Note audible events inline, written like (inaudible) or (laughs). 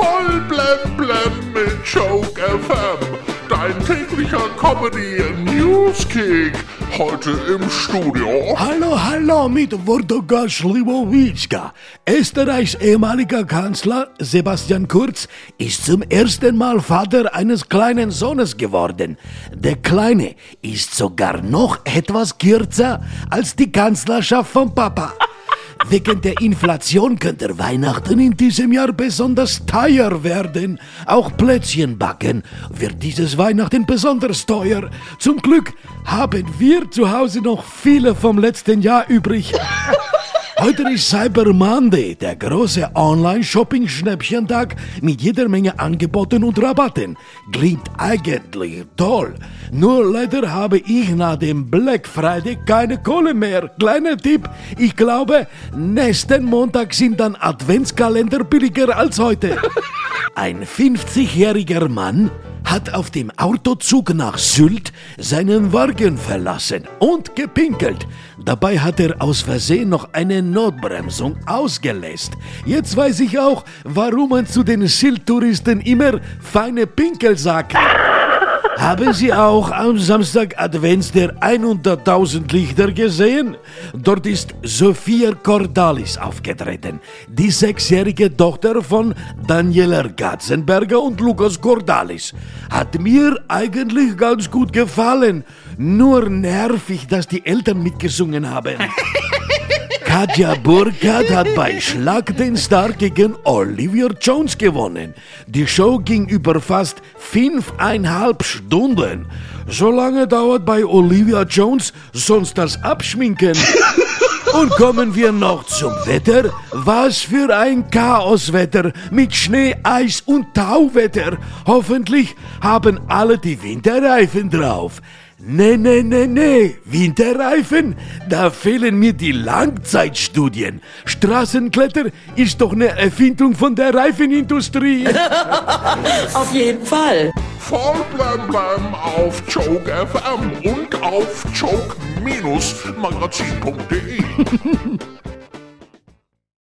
Voll blem blem mit Joke FM. Dein täglicher Comedy Newskick. Heute im Studio. Hallo, hallo mit Wojtka Schliwowitschka. Österreichs ehemaliger Kanzler Sebastian Kurz ist zum ersten Mal Vater eines kleinen Sohnes geworden. Der Kleine ist sogar noch etwas kürzer als die Kanzlerschaft von Papa. Wegen der Inflation könnte Weihnachten in diesem Jahr besonders teuer werden. Auch Plätzchen backen wird dieses Weihnachten besonders teuer. Zum Glück haben wir zu Hause noch viele vom letzten Jahr übrig. Heute ist Cyber Monday, der große Online-Shopping-Schnäppchentag mit jeder Menge Angeboten und Rabatten. Klingt eigentlich toll. Nur leider habe ich nach dem Black Friday keine Kohle mehr. Kleiner Tipp, ich glaube, nächsten Montag sind dann Adventskalender billiger als heute. (laughs) Ein 50-jähriger Mann hat auf dem Autozug nach Sylt seinen Wagen verlassen und gepinkelt. Dabei hat er aus Versehen noch eine Notbremsung ausgelässt. Jetzt weiß ich auch, warum man zu den Sylt-Touristen immer feine Pinkel sagt. Haben Sie auch am Samstag Advents der 100.000 Lichter gesehen? Dort ist Sophia Cordalis aufgetreten, die sechsjährige Tochter von Daniela Katzenberger und Lukas Cordalis. Hat mir eigentlich ganz gut gefallen, nur nervig, dass die Eltern mitgesungen haben. (laughs) Katja Burkhardt hat bei Schlag den Star gegen Olivia Jones gewonnen. Die Show ging über fast fünfeinhalb Stunden. So lange dauert bei Olivia Jones sonst das Abschminken. (laughs) Und kommen wir noch zum Wetter. Was für ein Chaoswetter mit Schnee, Eis und Tauwetter. Hoffentlich haben alle die Winterreifen drauf. Nee, nee, nee, nee, Winterreifen? Da fehlen mir die Langzeitstudien. Straßenkletter ist doch eine Erfindung von der Reifenindustrie. (laughs) Auf jeden Fall. Voll blem blem auf Joke FM und auf joke-magazin.de. (laughs)